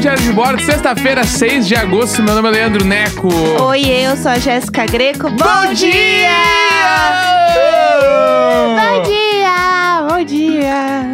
Diário de Bordo, sexta-feira, 6 de agosto. Meu nome é Leandro Neco. Oi, eu sou a Jéssica Greco. Bom, dia! Bom dia! Bom dia!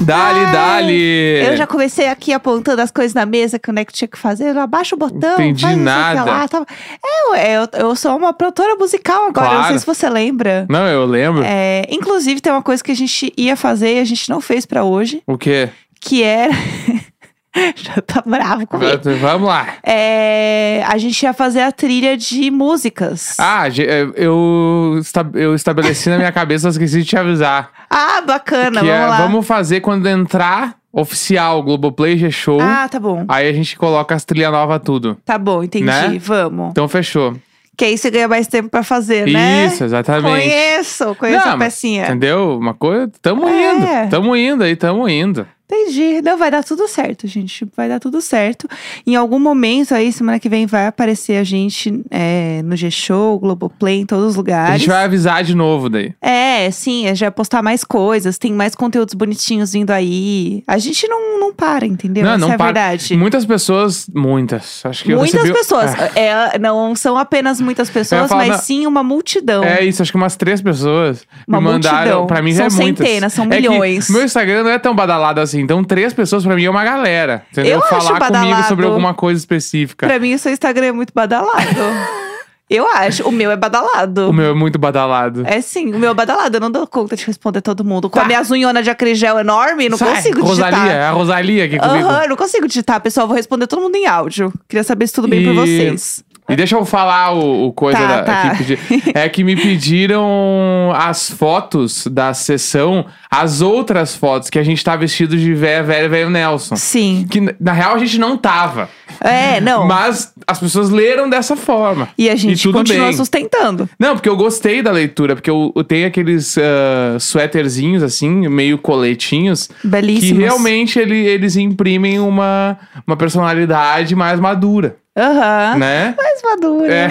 Dali, Ai, dali. Eu já comecei aqui apontando as coisas na mesa que o Neco tinha que fazer. Abaixa o botão. Entendi nada. lá, tava- É, ué, eu, eu sou uma produtora musical agora. Não sei Claro. se você lembra. Não, eu lembro. É, inclusive, tem uma coisa que a gente ia fazer e a gente não fez pra hoje, O quê? que era. já tá bravo comigo. Vamos lá. É, a gente ia fazer a trilha de músicas. Ah, ge- eu, eu estabeleci na minha cabeça, esqueci de te avisar. Ah, bacana, que vamos é, lá. vamos fazer quando entrar oficial Globoplay G-Show. Ah, tá bom. Aí a gente coloca as trilhas novas tudo. Tá bom, entendi. Né? Vamos. Então fechou. Que aí você ganha mais tempo pra fazer, né? Isso, exatamente. Conheço, conheço Não, a pecinha. Entendeu? Uma coisa. Tamo É. indo. Tamo indo aí, tamo indo. Entendi. Não, vai dar tudo certo, gente. Vai dar tudo certo. Em algum momento aí, semana que vem, vai aparecer a gente é, no G-Show, Globoplay, em todos os A lugares. gente vai avisar de novo daí. É, sim, a gente vai postar mais coisas, tem mais conteúdos bonitinhos vindo aí. A gente não, não para, entendeu? Não, Essa não é a para. verdade. Muitas pessoas, muitas. Acho que eu Muitas recebi- pessoas. É. É, não são apenas muitas pessoas, falar, mas não- sim uma multidão. É isso, acho que umas três pessoas Uma me mandaram. multidão. Pra mim já São é muitas. centenas, são É que milhões. meu Instagram não é tão badalado assim. Então, três pessoas pra mim é uma galera. Entendeu? Eu acho Falar comigo badalado. sobre alguma coisa específica. Pra mim, o seu Instagram é muito badalado. Eu acho. O meu é badalado. O meu é muito badalado. É sim, o meu é badalado. Eu não dou conta de responder todo mundo. Com Tá. a minha unhona de acrigel enorme, não Sai, consigo Rosalia, digitar. é a Rosalia aqui comigo. Aham, eu não consigo digitar, pessoal. Vou responder todo mundo em áudio. Queria saber se tudo bem por E- vocês. E deixa eu falar o, o coisa Tá, da, tá. que pedi- É que me pediram as fotos da sessão, as outras fotos que a gente tá vestido de véia, velho, velho Nelson. Sim. Que na real a gente não tava. É, não. Mas as pessoas leram dessa forma. E a gente tudo continua bem. sustentando. Não, porque eu gostei da leitura, porque eu, eu tenho aqueles uh, suéterzinhos assim, meio coletinhos, que Belíssimos. realmente ele- eles imprimem uma, uma personalidade mais madura, Aham. né? Mais madura. É.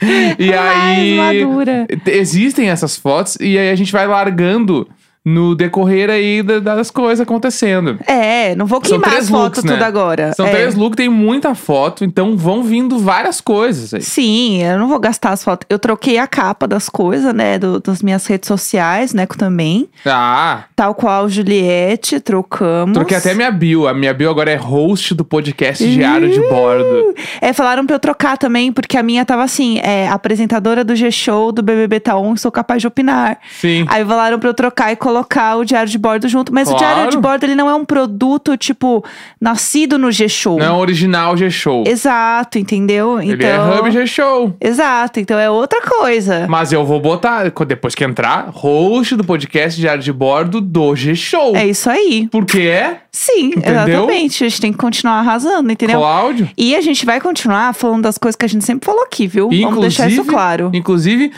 e aí. Mais madura. t- Existem essas fotos e aí a gente vai largando no decorrer aí da- das coisas acontecendo. É, não vou queimar as fotos né? tudo agora. São É. três looks, tem muita foto, então vão vindo várias coisas aí. Sim, eu não vou gastar as fotos. Eu troquei a capa das coisas, né? do- das minhas redes sociais, né? Também. Ah, Tal qual Juliette, trocamos. troquei até minha bio. A minha bio agora é host do podcast Diário de Bordo. É, falaram pra eu trocar também, porque a minha tava assim: é, apresentadora do G-Show do BBB Taon, sou capaz de opinar. Sim. Aí falaram pra eu trocar e colocar o Diário de Bordo junto. Mas o Claro. Diário de Bordo, ele não é um produto, tipo, nascido no G-Show. Não é original G-Show. Exato, entendeu? Ele então... é Hub G-Show. Exato, então é outra coisa. Mas eu vou botar, depois que entrar, host do podcast Diário de Bordo do G-Show. É isso aí. Porque é Sim, Entendeu? exatamente. A gente tem que continuar arrasando, entendeu? Cláudio. E a gente vai continuar falando das coisas que a gente sempre falou aqui, viu? Vamos deixar isso claro. Inclusive,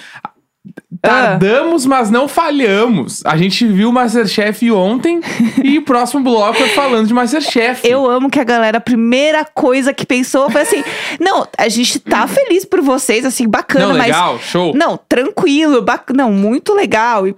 tardamos, mas não falhamos. A gente viu o Masterchef ontem e o próximo bloco é falando de Masterchef. Eu amo que a galera, a primeira coisa que pensou foi assim: não, a gente tá feliz por vocês, assim, bacana, Não, mas. legal, show. Não, tranquilo, bac... não, muito legal. E,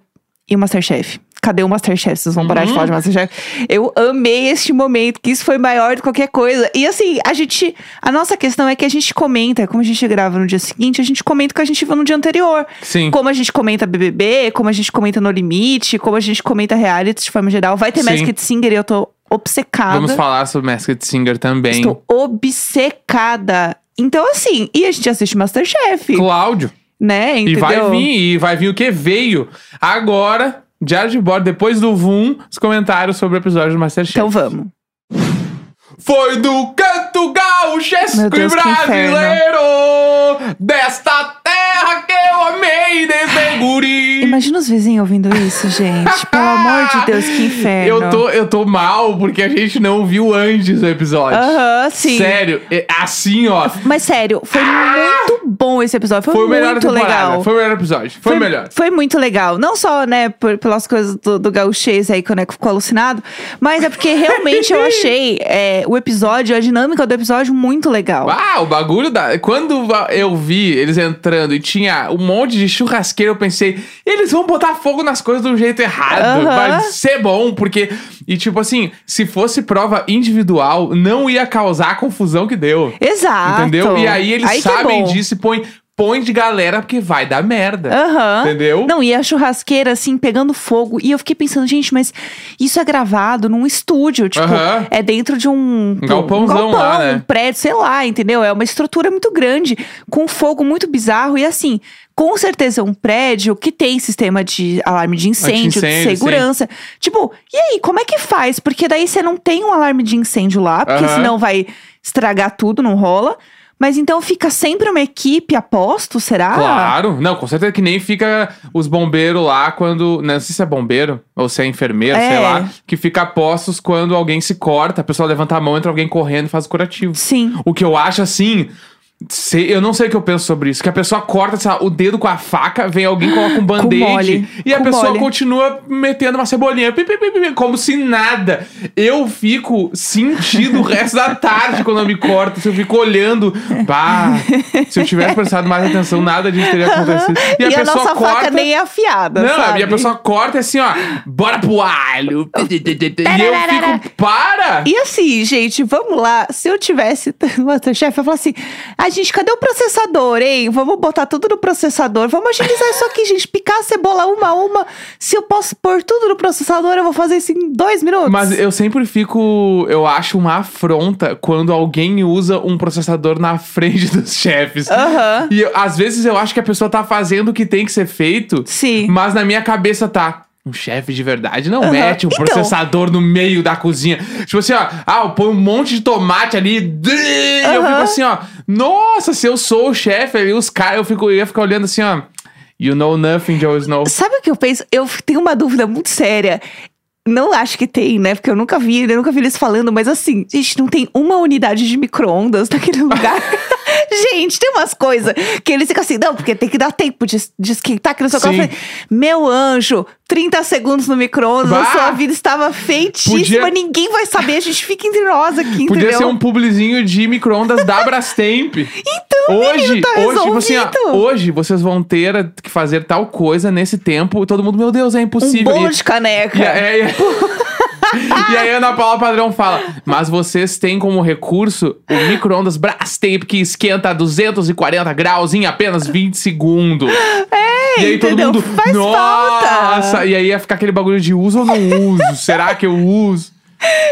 e o Masterchef? Cadê o Masterchef? Vocês vão parar de Uhum. falar de Masterchef? Eu amei este momento, que isso foi maior do que qualquer coisa. E assim, a gente. A nossa questão é que a gente comenta, como a gente grava no dia seguinte, a gente comenta o que a gente viu no dia anterior. Sim. Como a gente comenta BBB, como a gente comenta No Limite, como a gente comenta reality de forma geral. Vai ter Sim. Masked Singer e eu tô obcecada. Vamos falar sobre Masked Singer também. Estou obcecada. Então, assim, e a gente assiste Masterchef, Cláudio. né? E Entendeu? vai vir, e vai vir o que veio. Agora, Diário de Bordo, depois do VUM, os comentários sobre o episódio do Masterchef. Então vamos. Foi do canto e Deus, que brasileiro desta terra que eu amei desde guri. Imagina os vizinhos ouvindo isso, gente. Pelo amor de Deus, que inferno. Eu tô, eu tô mal porque a gente não viu antes o episódio. Aham, sim. Sério, é assim, ó. Mas sério, foi muito bom esse episódio. Foi, Foi muito legal. Foi o melhor episódio. Foi, o melhor. Foi muito legal. Não só, né, por- pelas coisas do, do gauchês aí que o Neco ficou alucinado, mas é porque realmente eu achei é, o episódio, a dinâmica do episódio muito legal. Ah, o bagulho da. Quando eu vi eles entrando e tinha um monte de churrasqueiro, eu pensei, eles vão botar fogo nas coisas do jeito errado. Vai ser bom, porque E tipo assim, se fosse prova individual, não ia causar a confusão que deu. Exato. Entendeu? E aí eles que é sabem disso e põem põe de galera porque vai dar merda. Aham. Entendeu? Não, e a churrasqueira, assim, pegando fogo. E eu fiquei pensando, gente, mas isso é gravado num estúdio. Tipo, Aham. é dentro de um. Um galpãozão galpão, lá, né? Um prédio, sei lá, entendeu? É uma estrutura muito grande, com fogo muito bizarro. E assim, com certeza um prédio que tem sistema de alarme de incêndio, de Anti-incêndio, segurança. Tipo, e aí, como é que faz? Porque daí você não tem um alarme de incêndio lá, porque senão vai estragar tudo, não rola. Mas então fica sempre uma equipe a posto, será? Claro, não, com certeza que nem fica os bombeiros lá quando. Não sei se é bombeiro ou se é enfermeiro, É. sei lá, que fica a postos quando alguém se corta, a pessoa levanta a mão, entra alguém correndo e faz o curativo. Sim. O que eu acho assim. Sei- eu não sei o que eu penso sobre isso. Que a pessoa corta sei lá, o dedo com a faca, vem alguém coloca um band-aid e a com pessoa mole. continua metendo uma cebolinha, pi, pi, pi, como se nada. Eu fico sentindo o resto da tarde quando eu me corto. Se eu fico olhando, pá, se eu tivesse prestado mais atenção, nada disso teria acontecido. E, E, a a, pessoa nossa corta. faca nem é afiada, Não, sabe? e a pessoa corta e assim, ó, bora pro alho. e eu fico, para! E assim, gente, vamos lá. Se eu tivesse Masterchef, eu falar assim: ai, gente, cadê o processador, hein? Vamos botar tudo no processador. Vamos agilizar isso aqui, gente. Picar a cebola uma a uma. Se eu posso pôr tudo no processador, eu vou fazer isso em dois minutos. Mas eu sempre fico. Eu acho uma afronta quando alguém usa um processador na frente dos chefes. Aham. E eu- às vezes eu acho que a pessoa tá fazendo o que tem que ser feito, Sim. mas na minha cabeça tá. Um chefe de verdade não Aham. mete um Então. processador no meio da cozinha. Tipo assim, ó, ah, põe um monte de tomate ali. e Eu fico assim, ó. Nossa, se eu sou o chefe ali, os caras, eu, fico, eu ia ficar olhando assim, ó. You know nothing, Joe Snow. Sabe o que eu penso? Eu tenho uma dúvida muito séria. Não acho que tem, né? Porque eu nunca vi, eu nunca vi eles falando, mas assim, gente, não tem uma unidade de micro-ondas naquele lugar. Gente, tem umas coisas que eles ficam assim, não, porque tem que dar tempo de, de esquentar, que não sei o que. Eu Sim. falei, meu anjo, 30 segundos no micro-ondas, sua vida estava feitíssima, Podia- ninguém vai saber, a gente fica entre nós aqui, Podia entendeu? ser um publizinho de micro-ondas da Brastemp. Então, hoje, menino, tá hoje, tipo assim, ó, hoje vocês vão ter que fazer tal coisa nesse tempo. E todo mundo, meu Deus, é Um impossível. bolo E- de caneca. e, é- é- e aí a Ana Paula Padrão fala: Mas vocês têm como recurso o micro-ondas Brastemp que esquenta a 240 graus em apenas 20 segundos. É, E aí todo entendeu? mundo. Faz Nossa! falta. E aí ia ficar aquele bagulho de uso ou não uso? Será que eu uso?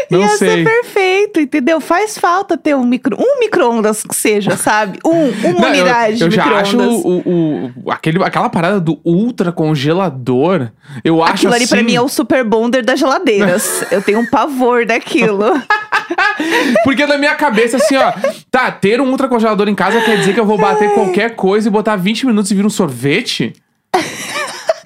Não Ia sei. ser perfeito, entendeu? Faz falta ter um micro, um micro-ondas que seja, sabe? Um, uma Não, eu- unidade eu, de já acho o, o, aquele, aquela parada do ultra congelador. Eu acho Aquilo ali pra assim- mim é o super bonder das geladeiras. eu tenho um pavor daquilo. Porque na minha cabeça, assim, ó, tá, ter um ultra congelador em casa quer dizer que eu vou bater qualquer coisa e botar 20 minutos e vir um sorvete?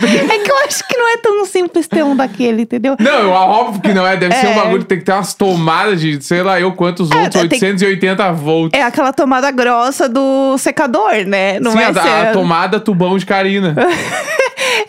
É que eu acho que não é tão simples ter um daquele, entendeu? Não, eu, óbvio que não é. Deve ser um É. bagulho que tem que ter umas tomadas de, sei lá, eu quantos volts, tem- 880 volts. É aquela tomada grossa do secador, né? Não Sim, vai a, ser. a tomada tubão de Karina.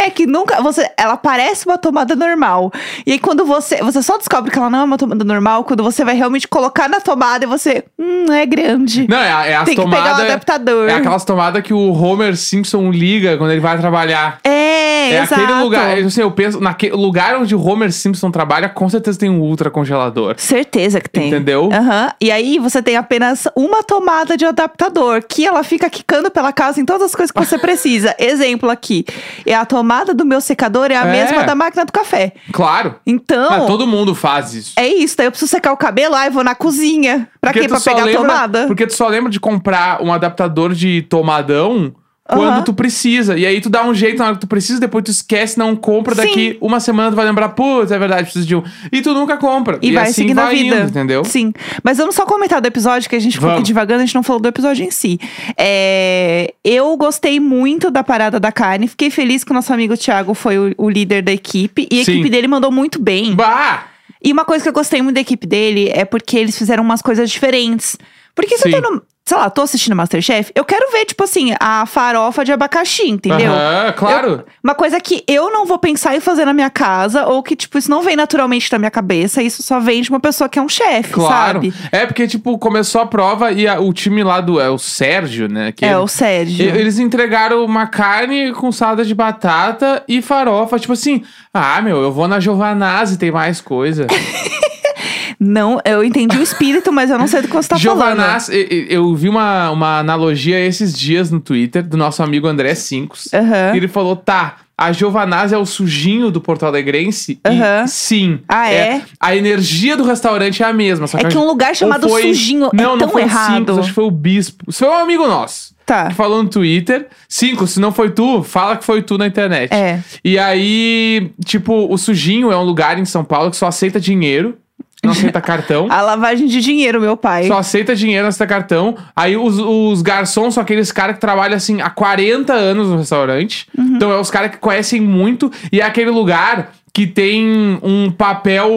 É que nunca. Você, ela parece uma tomada normal. E aí, quando você. Você só descobre que ela não é uma tomada normal quando você vai realmente colocar na tomada e você. Hum, é grande. Não, é, a- é as Tem que pegar o adaptador. É aquelas tomadas que o Homer Simpson liga quando ele vai trabalhar. É, É exato. aquele lugar, assim, eu penso, naquele lugar onde o Homer Simpson trabalha, com certeza tem um ultra congelador. Certeza que tem. Entendeu? Aham. E aí você tem apenas uma tomada de adaptador, que ela fica quicando pela casa em todas as coisas que você precisa. Exemplo aqui. É a tomada do meu secador é a É. mesma da máquina do café. Claro. Então. Todo mundo faz isso. É isso, daí eu preciso secar o cabelo, aí eu vou na cozinha. Pra Porque quê? Pra pegar lembra- a tomada? Porque tu só lembra de comprar um adaptador de tomadão quando Aham. tu precisa. E aí tu dá um jeito na hora que tu precisa, depois tu esquece, não compra. Sim. Daqui uma semana tu vai lembrar, putz, é verdade, preciso de um. E tu nunca compra. E, vai assim seguindo a vai vida. indo, entendeu? Sim. Mas vamos só comentar do episódio, que a gente ficou devagando, a gente não falou do episódio em si. É, eu gostei muito da parada da carne, fiquei feliz que o nosso amigo Thiago foi o, o líder da equipe. E a Sim. equipe dele mandou muito bem. Bah! E uma coisa que eu gostei muito da equipe dele é porque eles fizeram umas coisas diferentes. Porque se eu tô no, sei lá, tô assistindo Masterchef, eu quero ver, tipo assim, a farofa de abacaxi, entendeu? Aham, claro. Eu- uma coisa que eu não vou pensar em fazer na minha casa, ou que, tipo, isso não vem naturalmente na minha cabeça, isso só vem de uma pessoa que é um chefe, Claro. sabe? É porque, tipo, começou a prova e a- o time lá do. É o Sérgio, né? É, o Sérgio. Eles entregaram uma carne com salada de batata e farofa. Tipo assim, ah, meu, eu vou na Giovanazzi, tem mais coisa. Não, eu entendi o espírito, mas eu não sei do que você tá falando. Giovanazzi, e- e- eu vi uma, uma analogia esses dias no Twitter do nosso amigo André Cincos. Aham. Ele falou, tá, a Giovanazzi é o sujinho do Porto Alegrense? Aham. E sim. Ah, é? A energia do restaurante é a mesma. É que um lugar chamado foi- Sujinho é não, não tão foi o errado. Cincos, acho que foi o Bispo. Isso foi um amigo nosso. Tá. que falou no Twitter. Cinco, se não foi tu, fala que foi tu na internet. É. E aí, tipo, o Sujinho é um lugar em São Paulo que só aceita dinheiro, não aceita cartão. A lavagem de dinheiro, meu pai. Só aceita dinheiro, não aceita cartão. Aí os, os garçons são aqueles caras que trabalham assim há 40 anos no restaurante. Uhum. Então é os caras que conhecem muito. E é aquele lugar que tem um papel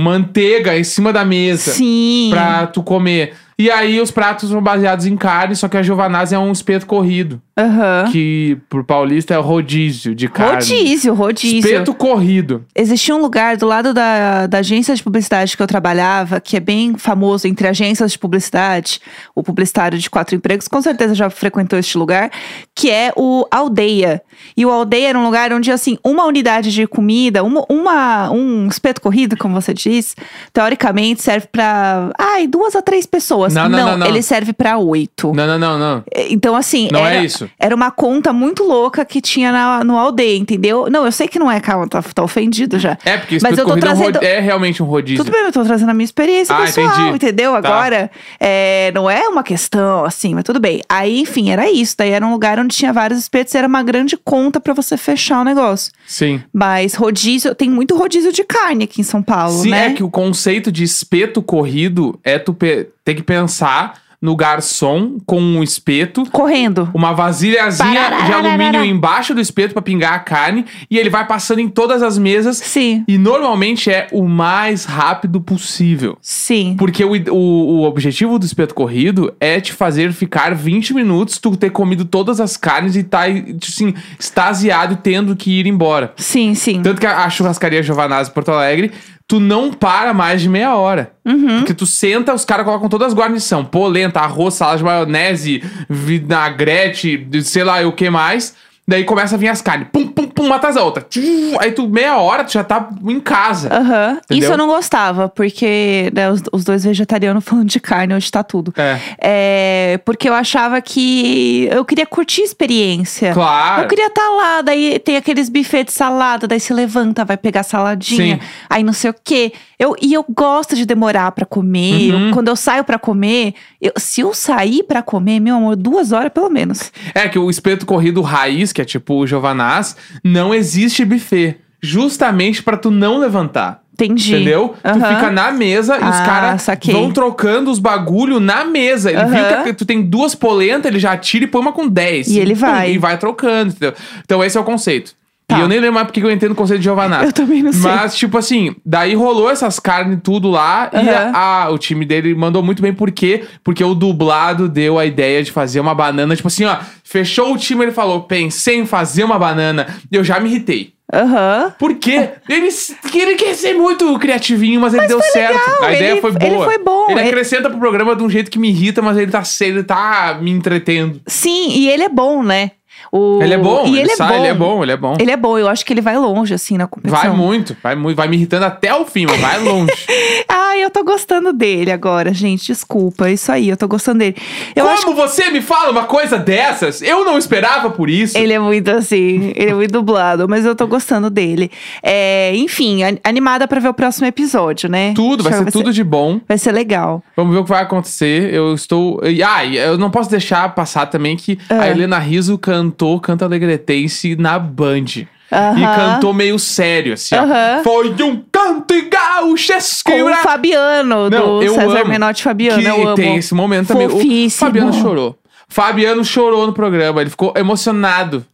manteiga em cima da mesa Sim. pra tu comer. E aí os pratos são baseados em carne, só que a Giovanazzi é um espeto corrido. Aham. Que pro paulista é o rodízio de carne. Rodízio, rodízio. Espeto corrido. Existia um lugar do lado da, da agência de publicidade que eu trabalhava, que é bem famoso entre agências de publicidade, o publicitário de quatro empregos, com certeza já frequentou este lugar, que é o Aldeia. E o Aldeia era um lugar onde, assim, uma unidade de comida, uma, uma- um espeto corrido, como você diz, teoricamente serve pra, ai, duas a três pessoas. Não, não, não, não. ele serve pra oito. Não, não, não, não. Então, assim. Não era, é isso. Era uma conta muito louca que tinha na, no aldeia, entendeu? Não, eu sei que não é, calma, tá, tá ofendido já. É, porque Mas espeto eu tô corrido é um trazendo- é realmente um rodízio. Tudo bem, eu tô trazendo a minha experiência Ah, pessoal, entendi. entendeu? Tá. Agora, é, não é uma questão assim, mas tudo bem. Aí, enfim, era isso. Daí era um lugar onde tinha vários espetos e era uma grande conta pra você fechar o negócio. Sim. Mas rodízio, tem muito rodízio de carne aqui em São Paulo, Sim, né? é que o conceito de espeto corrido é tu pe- ter que pensar no garçom com um espeto, Correndo. uma vasilhazinha de alumínio embaixo do espeto pra pingar a carne, e ele vai passando em todas as mesas. Sim, E normalmente é o mais rápido possível. sim. Porque o, o, o objetivo do espeto corrido é te fazer ficar 20 minutos, tu ter comido todas as carnes e tá, assim, extasiado e tendo que ir embora. Sim, sim. Tanto que a, a churrascaria Giovanazzi Porto Alegre, tu não para mais de meia hora. Uhum. Porque tu senta, os caras colocam todas as guarnição. Polenta, arroz, salada de maionese, vinagrete, sei lá o que mais. Daí começa a vir as carnes. Pum, pum, pum, mata as outras. Tchum, Aí tu, meia hora, tu já tá em casa. Aham. Entendeu? Isso eu não gostava, porque né, os, os dois vegetarianos falando de carne, hoje tá tudo. É. É, porque eu achava que eu queria curtir a experiência. Claro. Eu queria estar lá, daí tem aqueles buffets de salada, daí se levanta, vai pegar saladinha, Sim. aí não sei o quê. Eu, e eu gosto de demorar pra comer. Uhum. Eu- quando eu saio pra comer, eu- se eu sair pra comer, meu amor, duas horas pelo menos. É que o espeto corrido raiz, que é tipo o Giovanaz, não existe buffet. Justamente pra tu não levantar. Entendi. Entendeu? Tu Aham. fica na mesa e os Ah, caras saquei. vão trocando os bagulho na mesa. Ele viu Aham. que tu tem duas polentas, ele já tira e põe uma com 10. E ele vai. E vai trocando, entendeu? Então esse é o conceito. Tá. E eu nem lembro mais porque eu entendo o conceito de Giovanazzi. Eu também não sei. Mas, tipo assim, daí rolou essas carnes tudo lá. E Aham. a- a- o time dele mandou muito bem. Por quê? Porque o dublado deu a ideia de fazer uma banana. Tipo assim, ó. Fechou o time, ele falou: pensei em fazer uma banana. Eu já me irritei. Aham. Por quê? Ele, ele quer ser muito criativinho, mas ele deu certo. legal, A ideia ele- foi boa. ele foi bom, Ele ele- acrescenta pro programa de um jeito que me irrita, mas ele tá, ele tá me entretendo. Sim, e ele é bom, né? O... Ele é bom, ele, ele, é sai, bom. ele é bom, ele é bom. Ele é bom, eu acho que ele vai longe, assim, na competição. Vai muito, vai muito, vai me irritando até o fim, mas vai longe. Ai, eu tô gostando dele agora, gente. Desculpa, é isso aí, eu tô gostando dele. Eu Como acho você me fala uma coisa dessas? Eu não esperava por isso. Ele é muito assim, ele é muito dublado, mas eu tô gostando dele. É, enfim, an- animada pra ver o próximo episódio, né? Tudo, vai ser que tudo de bom. Vai ser legal. Vamos ver o que vai acontecer. Eu estou. Ah, eu não posso deixar passar também que a Ah. Helena Riso cantou Canta Alegretense na Band. E cantou meio sério, assim, ó. Foi um canto gauchesco. Com o Fabiano, Não, do eu César amo Menotti Fabiano, que eu amo. tem esse momento também. O Fofíssimo. Fabiano chorou. Fabiano chorou no programa, ele ficou emocionado.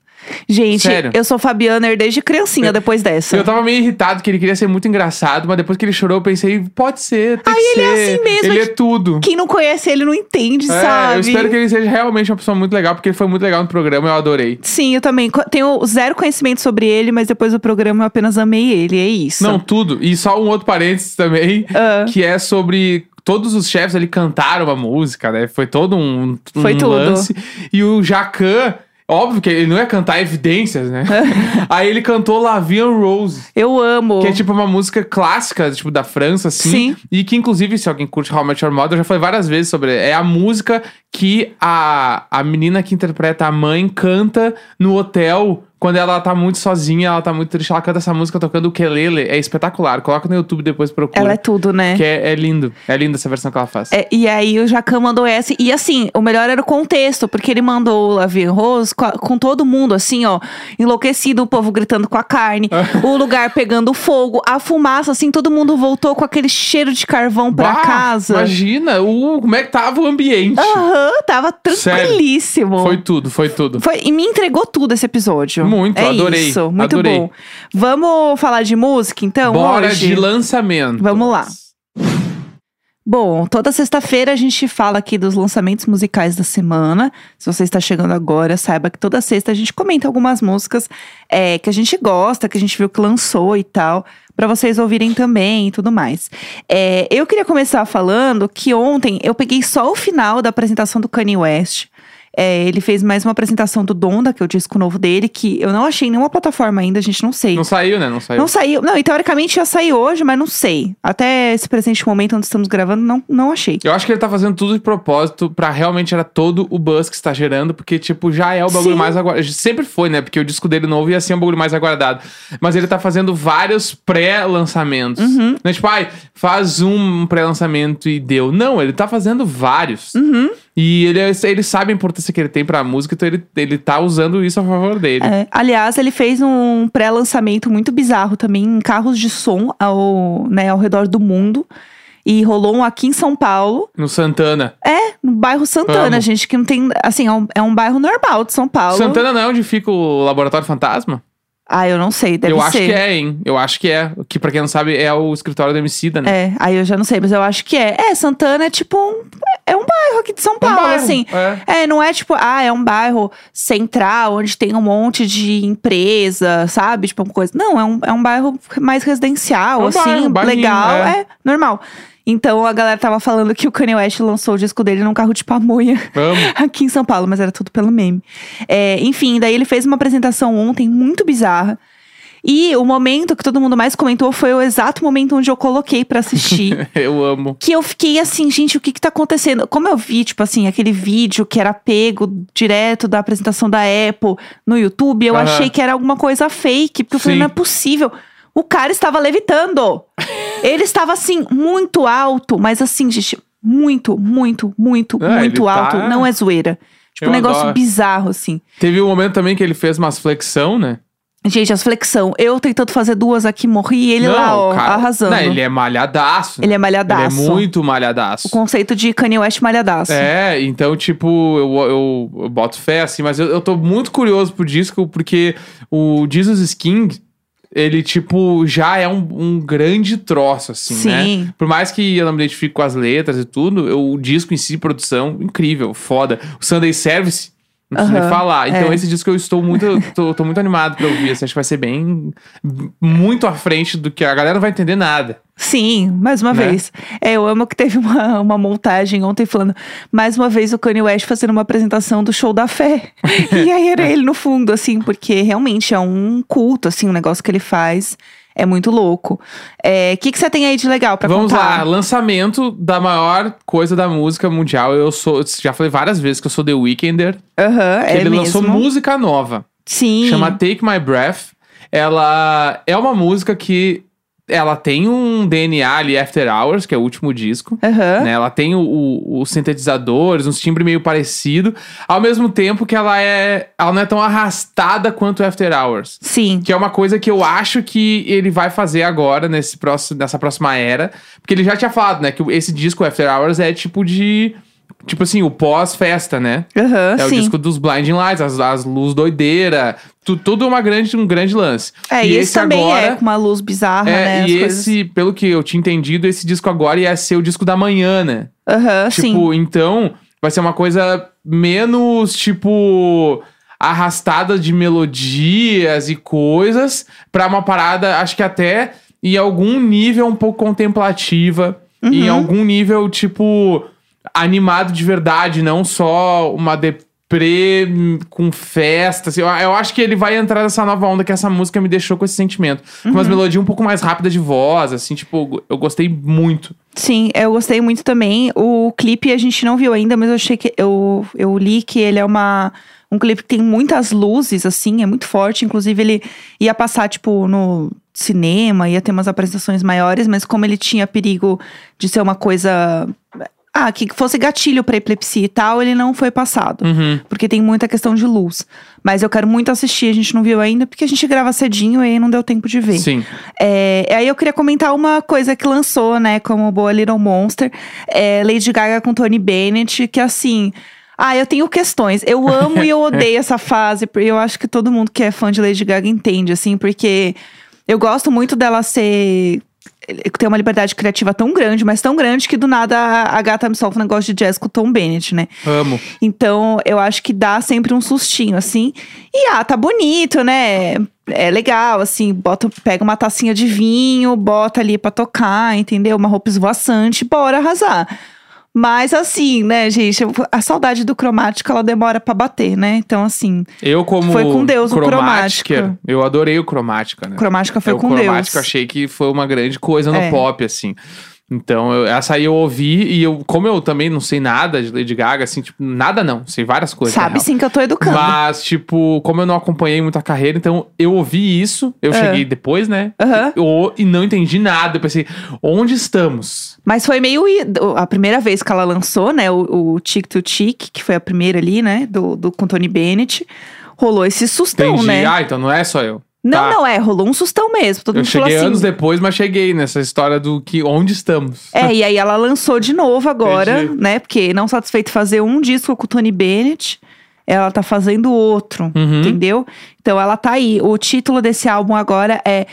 Gente, Sério. eu sou Fabianer desde criancinha depois dessa. Eu tava meio irritado que ele queria ser muito engraçado, mas depois que ele chorou, eu pensei, pode ser, tem Ai, que ele é ser. assim mesmo, Ele é é tudo. Quem não conhece ele não entende, É, sabe? eu espero que ele seja realmente uma pessoa muito legal, porque ele foi muito legal no programa, eu adorei. Sim, eu também. Tenho zero conhecimento sobre ele, mas depois do programa eu apenas amei ele, é isso. Não, tudo. E só um outro parênteses também, Ah. que é sobre. Todos os chefes ali cantaram uma música, né? Foi todo um, um Foi tudo. lance. E o Jacan, óbvio que ele não ia cantar evidências, né? Aí ele cantou Lavian Rose. Eu amo. Que é tipo uma música clássica, tipo, da França, assim. Sim. E que, inclusive, se alguém curte How I Met Your Mother, eu já falei várias vezes sobre. É a música que a, a menina que interpreta a mãe canta no hotel. Quando ela tá muito sozinha, ela tá muito triste, ela canta essa música tocando o ukulele. É espetacular. Coloca no YouTube depois procura. Ela é tudo, né? Que é, é lindo. É linda essa versão que ela faz. É, e aí o Jacan mandou essa. E assim, o melhor era o contexto, porque ele mandou o Lavie Rose com, a- com todo mundo, assim, ó, enlouquecido, o povo gritando com a carne, o lugar pegando fogo, a fumaça, assim, todo mundo voltou com aquele cheiro de carvão pra Bah, casa. Imagina o, como é que tava o ambiente. Aham, tava Sério. tranquilíssimo. Foi tudo, foi tudo. Foi- e me entregou tudo esse episódio. Muito, é adorei, Isso, muito adorei. bom. Vamos falar de música, então? Bora hoje? de lançamento. Vamos lá. Bom, toda sexta-feira a gente fala aqui dos lançamentos musicais da semana. Se você está chegando agora, saiba que toda sexta a gente comenta algumas músicas é, que a gente gosta, que a gente viu que lançou e tal, para vocês ouvirem também e tudo mais. É, eu queria começar falando que ontem eu peguei só o final da apresentação do Kanye West. É, ele fez mais uma apresentação do Donda, que é o disco novo dele, que eu não achei em nenhuma plataforma ainda, a gente não sei. Não saiu, né? Não saiu. Não saiu. Não, e teoricamente ia sair hoje, mas não sei. Até esse presente momento onde estamos gravando, não, não achei. Eu acho que ele tá fazendo tudo de propósito pra realmente era todo o buzz que está gerando, porque, tipo, já é o bagulho Sim. mais aguardado. Sempre foi, né? Porque o disco dele novo ia ser um bagulho mais aguardado. Mas ele tá fazendo vários pré-lançamentos. Uhum. Não é tipo, ai, faz um pré-lançamento e deu. Não, ele tá fazendo vários. Uhum. E ele, ele sabe a importância que ele tem pra música, então ele, ele tá usando isso a favor dele. É, aliás, ele fez um pré-lançamento muito bizarro também em carros de som ao, né, ao redor do mundo. E rolou um aqui em São Paulo. No Santana. É, no bairro Santana, Amo. gente, que não tem. Assim, é um, é um bairro normal de São Paulo. Santana não é onde fica o Laboratório Fantasma? Ah, eu não sei, deve eu ser. acho que é, hein? Eu acho que é. Que pra quem não sabe, é o escritório do Emicida, né? É, aí eu já não sei, mas eu acho que é. É, Santana é tipo um. É um bairro aqui de São Paulo, bairro, assim. é. É, não é tipo, ah, é um bairro central, onde tem um monte de empresa, sabe? Tipo, uma coisa. Não, é um, é um bairro mais residencial, É um assim, bairro, um legal. é. É. normal. Então a galera tava falando que o Kanye West lançou o disco dele num carro de pamonha aqui em São Paulo, mas era tudo pelo meme. É, enfim, daí ele fez uma apresentação ontem muito bizarra. E o momento que todo mundo mais comentou foi o exato momento onde eu coloquei pra assistir. eu amo. que eu fiquei assim, gente, o que que tá acontecendo? Como eu vi, tipo assim, aquele vídeo que era pego direto da apresentação da Apple no YouTube, eu Aham. achei que era alguma coisa fake, porque eu falei, Sim. não é possível. O cara estava levitando. Ele estava assim, muito alto, mas assim, gente, muito, muito, muito, É, muito ele alto. tá- Não é zoeira. Tipo, Eu um negócio adoro. bizarro, assim. Teve um momento também que ele fez umas flexão, né? Gente, as flexão. Eu tentando fazer duas aqui, morri e ele lá, ó, cara- arrasando. Não, ele é malhadaço. Ele é malhadaço. Ele é muito malhadaço. O conceito de Kanye West malhadaço. É, então, tipo, eu, eu, eu boto fé, assim, mas eu, eu tô muito curioso pro disco, porque o Jesus King, ele, tipo, já é um, um grande troço, assim, né? Sim. Por mais que eu não me identifique com as letras e tudo, eu- o disco em si, produção, incrível, foda. O Sunday Service, não preciso nem Aham, falar. Então, é. esse disco eu estou muito, tô, tô muito animado pra ouvir, assim, acho que vai ser bem, muito à frente do que a galera não vai entender nada. Sim, mais uma Né? vez. É, eu amo que teve uma, uma montagem ontem falando, mais uma vez o Kanye West fazendo uma apresentação do show da fé. e aí era ele no fundo, assim, porque realmente é um culto, assim, um negócio que ele faz. É muito louco. O que, que você tem aí de legal pra Vamos contar? lá, lançamento da maior coisa da música mundial. Eu sou, já falei várias vezes que eu sou The Weekender. Aham, que é ele mesmo. lançou música nova. Sim. Chama Take My Breath. Ela é uma música que ela tem um DNA ali After Hours, que é o último disco. Aham. Né? Ela tem o- o- os sintetizadores, uns timbres meio parecido, ao mesmo tempo que ela é, ela não é tão arrastada quanto After Hours. Sim. Que é uma coisa que eu acho que ele vai fazer agora, nesse próximo, nessa próxima era. Porque ele já tinha falado, né? Que esse disco, After Hours, é tipo de tipo assim, o pós-festa, né? Aham, É o sim. disco dos Blinding Lights, as, as luzes doideira, tu, tudo uma grande, um grande lance. É, e e esse também agora, é com uma luz bizarra, é, né? e coisas. esse, pelo que eu tinha entendido, esse disco agora ia ser o disco da manhã, né? Aham, sim. Tipo, então vai ser uma coisa menos, tipo, arrastada de melodias e coisas pra uma parada, acho que até em algum nível um pouco contemplativa, Uhum. em algum nível, tipo, animado de verdade, não só uma deprê com festa. assim. eu, eu acho que ele vai entrar nessa nova onda que essa música me deixou com esse sentimento. Com Uhum. umas melodias um pouco mais rápidas de voz, assim, tipo, eu gostei muito. Sim, eu gostei muito também. O clipe a gente não viu ainda, mas eu achei que eu, eu li que ele é uma um clipe que tem muitas luzes, assim, é muito forte. Inclusive, ele ia passar, tipo, no cinema, ia ter umas apresentações maiores, mas como ele tinha perigo de ser uma coisa. Ah, que fosse gatilho pra epilepsia e tal, ele não foi passado. Uhum. Porque tem muita questão de luz. Mas eu quero muito assistir, a gente não viu ainda, porque a gente grava cedinho e aí não deu tempo de ver. Sim. É, aí eu queria comentar uma coisa que lançou, né, como boa Little Monster, é Lady Gaga com Tony Bennett, que assim. Ah, eu tenho questões. Eu amo e eu odeio essa fase, porque eu acho que todo mundo que é fã de Lady Gaga entende, assim, porque eu gosto muito dela ser. Ter uma liberdade criativa tão grande, mas tão grande que do nada a, a gata me solta um negócio de jazz com o Tom Bennett, né? Amo. Então, eu acho que dá sempre um sustinho, assim. E, ah, tá bonito, né? É legal, assim, bota, pega uma tacinha de vinho, bota ali pra tocar, entendeu? Uma roupa esvoaçante, bora arrasar. Mas, assim, né, gente, a saudade do cromático, ela demora pra bater, né? Então, assim, Eu, como Foi com Deus o cromática, Cromática. eu adorei o cromática, né? cromática foi eu, com o Deus. cromática achei que foi uma grande coisa no É. pop, assim. Então, eu- essa aí eu ouvi e eu, como eu também não sei nada de Lady Gaga, assim, tipo, nada não, sei várias coisas. Sabe sim que eu tô educando. Mas, tipo, como eu não acompanhei muito a carreira, então eu ouvi isso, eu É. cheguei depois, né? Aham. Eu- e não entendi nada. Eu pensei, onde estamos? Mas foi meio. A primeira vez que ela lançou, né? O, o Tic to Tic, que foi a primeira ali, né? Do, do, com Tony Bennett. Rolou esse sustão, Entendi. né? Ah, então não é só eu. Não, Tá. não é, rolou um sustão mesmo. Todo Eu mundo falou cheguei assim. anos depois, mas cheguei nessa história do que onde estamos. É, e aí ela lançou de novo agora, Entendi. né? Porque não satisfeito fazer um disco com o Tony Bennett, ela tá fazendo outro, Uhum. entendeu? Então ela tá aí. O título desse álbum agora é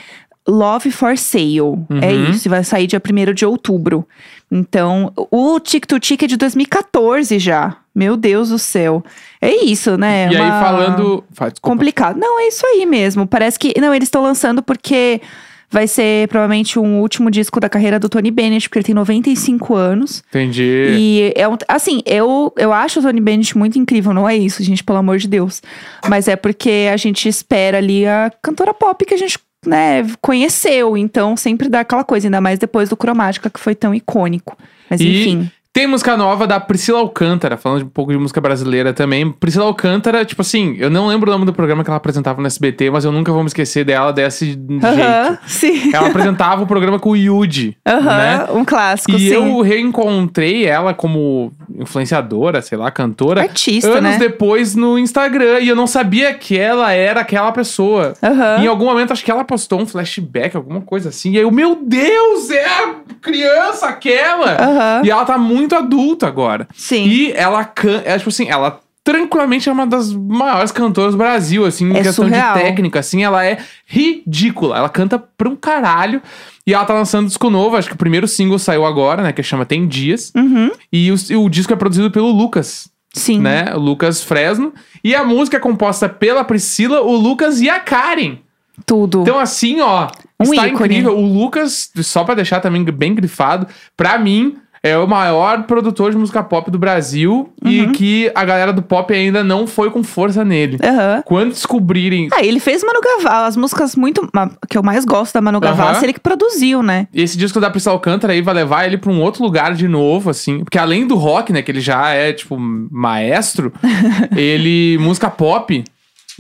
Love for Sale. É Uhum. isso, e vai sair dia 1 de outubro. Então, o Tic to Tic é de 2014 já. Meu Deus do céu. É isso, né? e aí, Uma- falando. Faz, desculpa. complicado. Não, é isso aí mesmo. Parece que. Não, eles estão lançando porque vai ser provavelmente um último disco da carreira do Tony Bennett, porque ele tem 95 anos. Entendi. E é um, assim, eu, eu acho o Tony Bennett muito incrível, não é isso, gente, pelo amor de Deus. Mas é porque a gente espera ali a cantora pop que a gente, né, conheceu. Então sempre dá aquela coisa, ainda mais depois do Cromática, que foi tão icônico. Mas E enfim. Tem música nova da Priscila Alcântara, falando um pouco de música brasileira também. Priscila Alcântara, tipo assim, eu não lembro o nome do programa que ela apresentava no SBT, mas eu nunca vou me esquecer dela desse jeito. Aham, sim. Ela apresentava o programa com o Yuji, né? Aham, um clássico, E sim. eu reencontrei ela como influenciadora, sei lá, cantora, Artista, anos né? depois no Instagram. E eu não sabia que ela era aquela pessoa. Aham. Em algum momento, acho que ela postou um flashback, alguma coisa assim. E aí, eu, meu Deus, é a criança aquela! Aham. E ela tá muito adulta agora. Sim. E ela canta, é, tipo assim, ela tranquilamente é uma das maiores cantoras do Brasil, assim, em É questão surreal. de técnica, assim, ela é ridícula. Ela canta pra um caralho. E ela tá lançando disco novo, acho que o primeiro single saiu agora, né, que chama Tem Dias. Uhum. E o, o disco é produzido pelo Lucas, Sim. né, o Lucas Fresno. E a música é composta pela Priscila, o Lucas e a Karen. Tudo. Então, assim, ó, Um está ícone. incrível. O Lucas, só pra deixar também bem grifado, pra mim, é o maior produtor de música pop do Brasil Uhum. e que a galera do pop ainda não foi com força nele. Aham. Quando descobrirem. Ah, ele fez Manu Gavassi, as músicas muito. que eu mais gosto da Manu. Gavassi, ele que produziu, né? Esse disco da Priscila Alcântara aí vai levar ele pra um outro lugar de novo, assim. Porque além do rock, né, que ele já é, tipo, maestro, ele, música pop,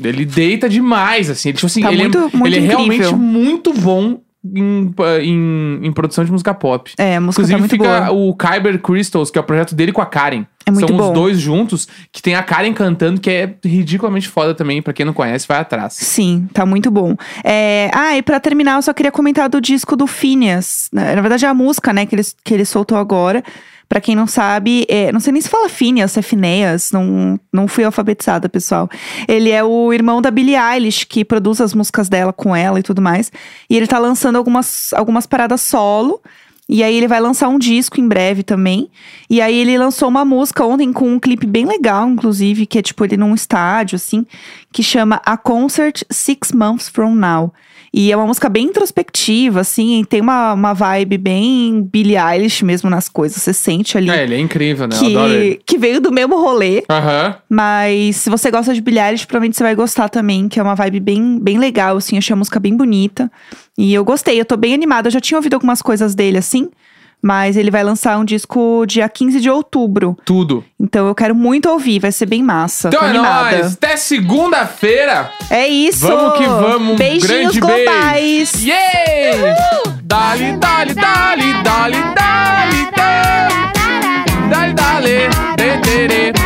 ele deita demais, assim. Ele, tipo assim, Tá ele, muito- é, muito ele é realmente muito bom em, em, em produção de música pop. É, a música Inclusive, tá muito fica boa. o Kyber Crystals, que é o projeto dele com a Karen. É muito São bom. os dois juntos, que tem a Karen cantando, que é ridiculamente foda também. Pra quem não conhece, vai atrás. Sim, tá muito bom. É, Ah, e pra terminar, eu só queria comentar do disco do Phineas. Na na verdade, é a música, né, que ele, que ele soltou agora. Pra quem não sabe, é, não sei nem se fala Phineas, é Phineas, não, não fui alfabetizada, pessoal. Ele é o irmão da Billie Eilish, que produz as músicas dela com ela e tudo mais. E ele tá lançando algumas, algumas paradas solo. E aí ele vai lançar um disco em breve também. E aí ele lançou uma música ontem com um clipe bem legal, inclusive, que é tipo ele num estádio, assim, que chama A Concert Six Months From Now. E é uma música bem introspectiva, assim, e tem uma, uma vibe bem Billie Eilish mesmo nas coisas. Você sente ali É, ele é incrível, né? Eu adoro ele. que, que veio do mesmo rolê. Aham. Mas se você gosta de Billie Eilish, provavelmente você vai gostar também, que é uma vibe bem, bem legal, assim. Achei a música bem bonita. E eu gostei, eu tô bem animada. Eu já tinha ouvido algumas coisas dele, assim. Mas ele vai lançar um disco dia 15 de outubro. Tudo. Então eu quero muito ouvir, vai ser bem massa. Então é nóis. Até segunda-feira. É isso! Vamos que vamos. Um Beijinhos grande globais! beijo. Yeah! Dali, dali, dali, dali, dali, dali, dali, dali, dali, dali,